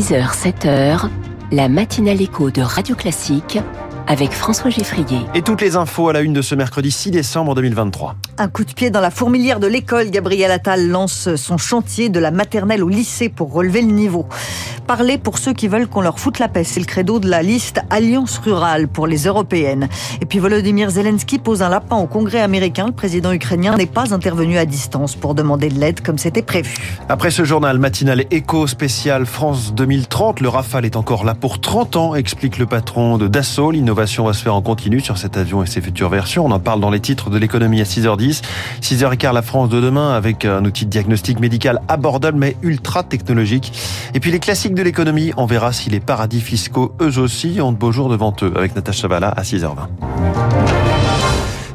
6h, 7h, la matinale écho de Radio Classique avec François Geffrier. Et toutes les infos à la une de ce mercredi 6 décembre 2023. Un coup de pied dans la fourmilière de l'école, Gabriel Attal lance son chantier de la maternelle au lycée pour relever le niveau. Parler pour ceux qui veulent qu'on leur foute la paix, c'est le credo de la liste Alliance Rurale pour les européennes. Et puis Volodymyr Zelensky pose un lapin au Congrès américain. Le président ukrainien n'est pas intervenu à distance pour demander de l'aide comme c'était prévu. Après ce journal matinal éco spécial France 2030, le Rafale est encore là pour 30 ans, explique le patron de Dassault. L'innovation va se faire en continu sur cet avion et ses futures versions. On en parle dans les titres de l'économie à 6h10. 6h15, la France de demain avec un outil de diagnostic médical abordable mais ultra technologique. Et puis les classiques de l'économie, on verra si les paradis fiscaux, eux aussi, ont de beaux jours devant eux avec Natacha Chavala à 6h20.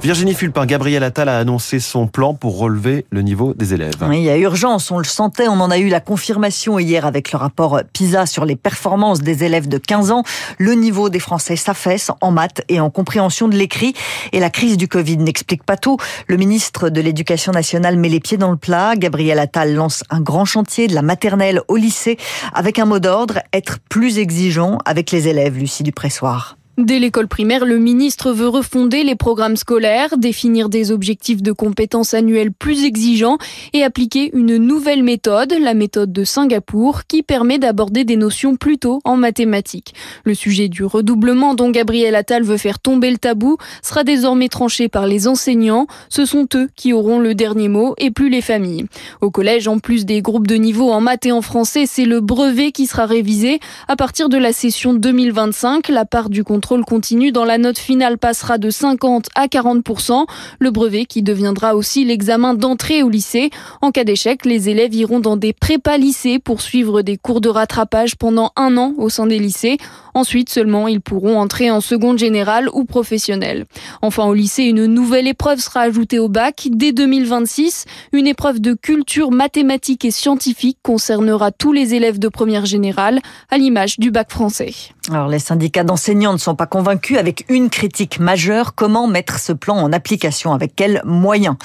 Virginie Fulpin, Gabriel Attal a annoncé son plan pour relever le niveau des élèves. Il y a urgence, on le sentait, on en a eu la confirmation hier avec le rapport PISA sur les performances des élèves de 15 ans. Le niveau des Français s'affaisse en maths et en compréhension de l'écrit. Et la crise du Covid n'explique pas tout. Le ministre de l'Éducation nationale met les pieds dans le plat. Gabriel Attal lance un grand chantier de la maternelle au lycée avec un mot d'ordre, être plus exigeant avec les élèves, Lucie Dupressoir. Dès l'école primaire, le ministre veut refonder les programmes scolaires, définir des objectifs de compétences annuelles plus exigeants et appliquer une nouvelle méthode, la méthode de Singapour, qui permet d'aborder des notions plus tôt en mathématiques. Le sujet du redoublement dont Gabriel Attal veut faire tomber le tabou sera désormais tranché par les enseignants. Ce sont eux qui auront le dernier mot et plus les familles. Au collège, en plus des groupes de niveau en maths et en français, c'est le brevet qui sera révisé. À partir de la session 2025, la part du contrôle contrôle continu dans la note finale passera de 50 à 40%. Le brevet qui deviendra aussi l'examen d'entrée au lycée. En cas d'échec, les élèves iront dans des prépas lycées pour suivre des cours de rattrapage pendant un an au sein des lycées. Ensuite seulement, ils pourront entrer en seconde générale ou professionnelle. Enfin, au lycée, une nouvelle épreuve sera ajoutée au bac dès 2026. Une épreuve de culture mathématique et scientifique concernera tous les élèves de première générale, à l'image du bac français. Alors, les syndicats d'enseignants ne sont pas convaincus avec une critique majeure. Comment mettre ce plan en application Avec quels moyens?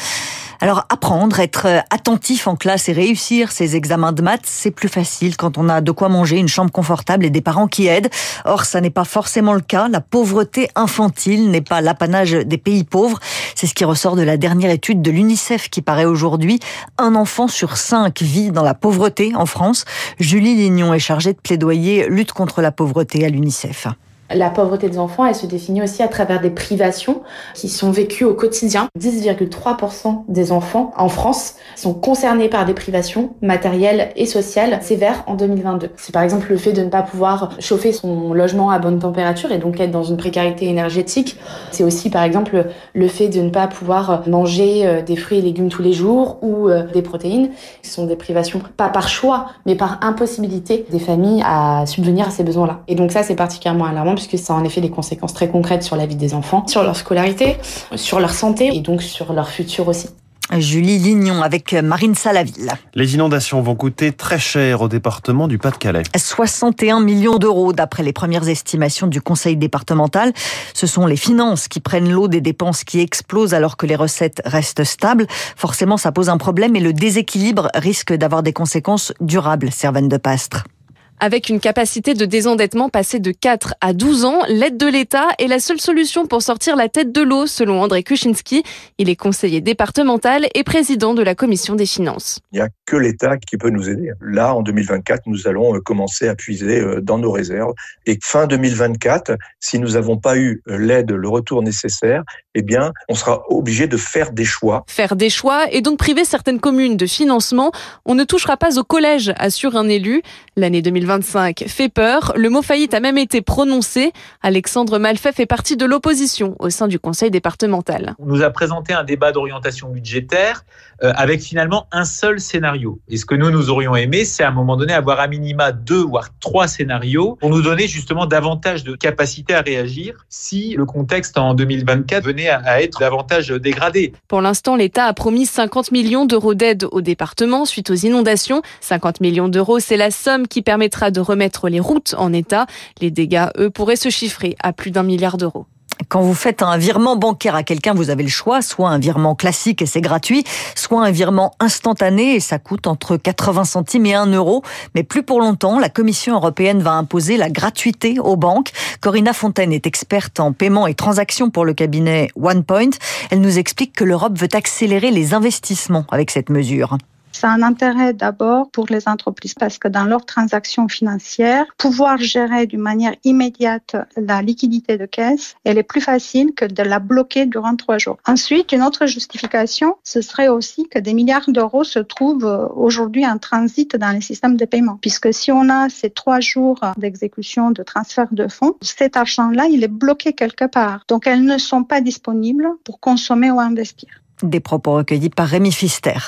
Alors apprendre, être attentif en classe et réussir ses examens de maths, c'est plus facile quand on a de quoi manger, une chambre confortable et des parents qui aident. Or, ça n'est pas forcément le cas. La pauvreté infantile n'est pas l'apanage des pays pauvres. C'est ce qui ressort de la dernière étude de l'UNICEF qui paraît aujourd'hui. Un enfant sur cinq vit dans la pauvreté en France. Julie Lignon est chargée de plaidoyer lutte contre la pauvreté à l'UNICEF. La pauvreté des enfants, elle se définit aussi à travers des privations qui sont vécues au quotidien. 10,3% des enfants en France sont concernés par des privations matérielles et sociales sévères en 2022. C'est par exemple le fait de ne pas pouvoir chauffer son logement à bonne température et donc être dans une précarité énergétique. C'est aussi par exemple le fait de ne pas pouvoir manger euh, des fruits et légumes tous les jours ou euh, des protéines. Ce sont des privations pas par choix mais par impossibilité des familles à subvenir à ces besoins-là. Et donc ça c'est particulièrement alarmant puisque ça a en effet des conséquences très concrètes sur la vie des enfants, sur leur scolarité, sur leur santé et donc sur leur futur aussi. Julie Lignon avec Marine Salaville. Les inondations vont coûter très cher au département du Pas-de-Calais. 61 millions d'euros d'après les premières estimations du conseil départemental. Ce sont les finances qui prennent l'eau des dépenses qui explosent alors que les recettes restent stables. Forcément, ça pose un problème et le déséquilibre risque d'avoir des conséquences durables, Servane de Pastre. Avec une capacité de désendettement passée de 4 à 12 ans, l'aide de l'État est la seule solution pour sortir la tête de l'eau, selon André Kuczynski. Il est conseiller départemental et président de la commission des finances. Il n'y a que l'État qui peut nous aider. Là, en 2024, nous allons euh, commencer à puiser euh, dans nos réserves. Et fin 2024, si nous n'avons pas eu euh, l'aide, le retour nécessaire, eh bien, on sera obligé de faire des choix. Faire des choix et donc priver certaines communes de financement. On ne touchera pas au collège, assure un élu. L'année 2024 2025 fait peur. Le mot faillite a même été prononcé. Alexandre Malfait fait partie de l'opposition au sein du conseil départemental. On nous a présenté un débat d'orientation budgétaire euh, avec finalement un seul scénario. Et ce que nous, nous aurions aimé, c'est à un moment donné avoir à minima deux voire trois scénarios pour nous donner justement davantage de capacité à réagir si le contexte en 2024 venait à être davantage dégradé. Pour l'instant, l'État a promis 50 millions d'euros d'aide au département suite aux inondations. 50 millions d'euros, c'est la somme qui permettra de remettre les routes en état. Les dégâts, eux, pourraient se chiffrer à plus d'un milliard d'euros. Quand vous faites un virement bancaire à quelqu'un, vous avez le choix, soit un virement classique et c'est gratuit, soit un virement instantané et ça coûte entre 80 centimes et 1 euro. Mais plus pour longtemps, la Commission européenne va imposer la gratuité aux banques. Corinna Fontaine est experte en paiement et transactions pour le cabinet OnePoint. Elle nous explique que l'Europe veut accélérer les investissements avec cette mesure. C'est un intérêt d'abord pour les entreprises parce que dans leurs transactions financières, pouvoir gérer d'une manière immédiate la liquidité de caisse, elle est plus facile que de la bloquer durant trois jours. Ensuite, une autre justification, ce serait aussi que des milliards d'euros se trouvent aujourd'hui en transit dans les systèmes de paiement. Puisque si on a ces trois jours d'exécution de transfert de fonds, cet argent-là, il est bloqué quelque part. Donc, elles ne sont pas disponibles pour consommer ou investir. Des propos recueillis par Rémi Fister.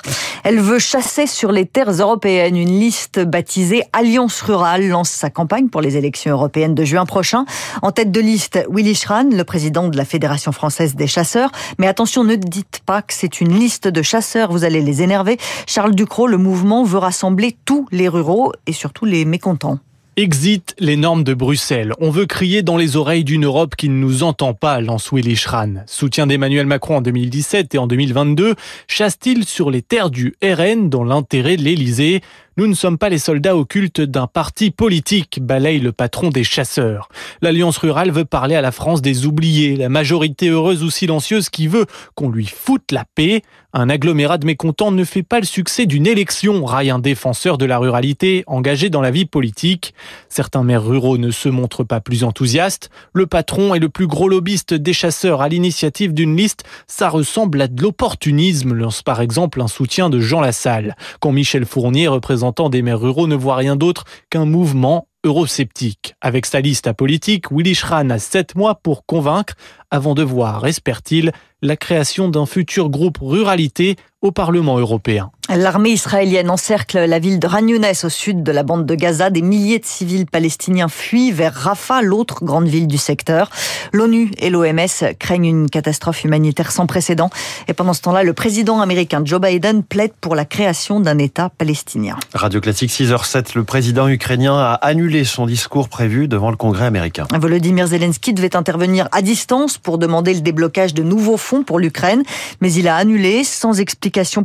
Elle veut chasser sur les terres européennes. Une liste baptisée Alliance Rurale lance sa campagne pour les élections européennes de juin prochain. En tête de liste, Willy Schran, le président de la Fédération française des chasseurs. Mais attention, ne dites pas que c'est une liste de chasseurs, vous allez les énerver. Charles Ducrot, le mouvement veut rassembler tous les ruraux et surtout les mécontents. Exit les normes de Bruxelles. On veut crier dans les oreilles d'une Europe qui ne nous entend pas, lance Willy Schran. Soutien d'Emmanuel Macron en 2017 et en 2022, chasse-t-il sur les terres du RN dans l'intérêt de l'Élysée? Nous ne sommes pas les soldats occultes d'un parti politique, balaye le patron des chasseurs. L'Alliance rurale veut parler à la France des oubliés, la majorité heureuse ou silencieuse qui veut qu'on lui foute la paix. Un agglomérat de mécontents ne fait pas le succès d'une élection, raille un défenseur de la ruralité engagé dans la vie politique. Certains maires ruraux ne se montrent pas plus enthousiastes. Le patron est le plus gros lobbyiste des chasseurs à l'initiative d'une liste. Ça ressemble à de l'opportunisme, lance par exemple un soutien de Jean Lassalle. Quand Michel Fournier représente des maires ruraux ne voit rien d'autre qu'un mouvement eurosceptique. Avec sa liste à politique, Willy Schran a sept mois pour convaincre avant de voir, espère-t-il, la création d'un futur groupe ruralité au Parlement européen. L'armée israélienne encercle la ville de Ragnounès au sud de la bande de Gaza. Des milliers de civils palestiniens fuient vers Rafah, l'autre grande ville du secteur. L'ONU et l'OMS craignent une catastrophe humanitaire sans précédent. Et pendant ce temps-là, le président américain Joe Biden plaide pour la création d'un État palestinien. Radio Classique 6h07, le président ukrainien a annulé son discours prévu devant le Congrès américain. Volodymyr Zelensky devait intervenir à distance pour demander le déblocage de nouveaux fonds pour l'Ukraine, mais il a annulé sans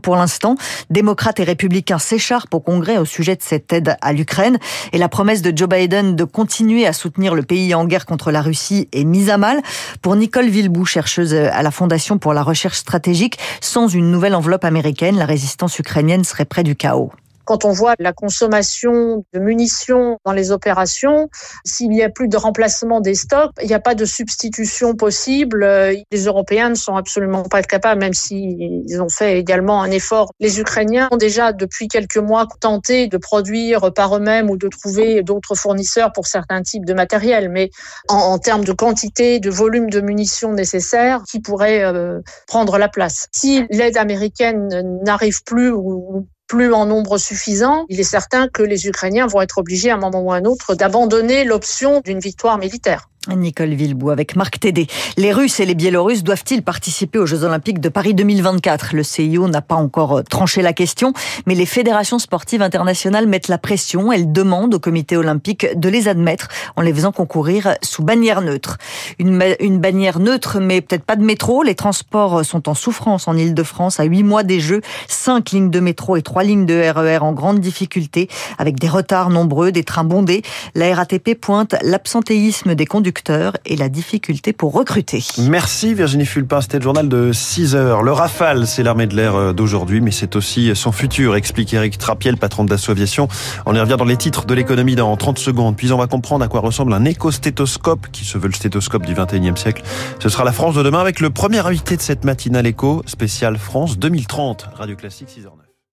pour l'instant. Démocrates et républicains s'écharpent au Congrès au sujet de cette aide à l'Ukraine et la promesse de Joe Biden de continuer à soutenir le pays en guerre contre la Russie est mise à mal. Pour Nicole Villebou, chercheuse à la Fondation pour la recherche stratégique, sans une nouvelle enveloppe américaine, la résistance ukrainienne serait près du chaos. Quand on voit la consommation de munitions dans les opérations, s'il n'y a plus de remplacement des stocks, il n'y a pas de substitution possible. Les Européens ne sont absolument pas capables, même s'ils ont fait également un effort. Les Ukrainiens ont déjà depuis quelques mois tenté de produire par eux-mêmes ou de trouver d'autres fournisseurs pour certains types de matériel. Mais en, termes de quantité, de volume de munitions nécessaires, qui pourrait euh, prendre la place Si l'aide américaine n'arrive plus ou plus en nombre suffisant, il est certain que les Ukrainiens vont être obligés à un moment ou à un autre d'abandonner l'option d'une victoire militaire. Nicole Villebois avec Marc Tédé. Les Russes et les Biélorusses doivent-ils participer aux Jeux Olympiques de Paris 2024 Le CIO n'a pas encore euh, tranché la question, mais les fédérations sportives internationales mettent la pression. Elles demandent au comité olympique de les admettre en les faisant concourir sous bannière neutre. Une, bannière neutre, mais peut-être pas de métro. Les transports sont en souffrance en Ile-de-France à huit mois des Jeux. Cinq lignes de métro et trois lignes de RER e en grande difficulté, avec des retards nombreux, des trains bondés. La RATP pointe l'absentéisme des conducteurs et la difficulté pour recruter. Merci Virginie Fulpin, c'était le journal de 6 heures. Le Rafale, c'est l'armée de l'air euh, d'aujourd'hui, mais c'est aussi son futur, explique Eric Trapiel, patron de Dassault Aviation. On y revient dans les titres de l'économie dans 30 secondes, puis on va comprendre à quoi ressemble un éco-stéthoscope qui se veut le stéthoscope du 21e siècle. Ce sera la France de demain avec le premier invité de cette matinale éco, spéciale France 2030, Radio Classique 6h09.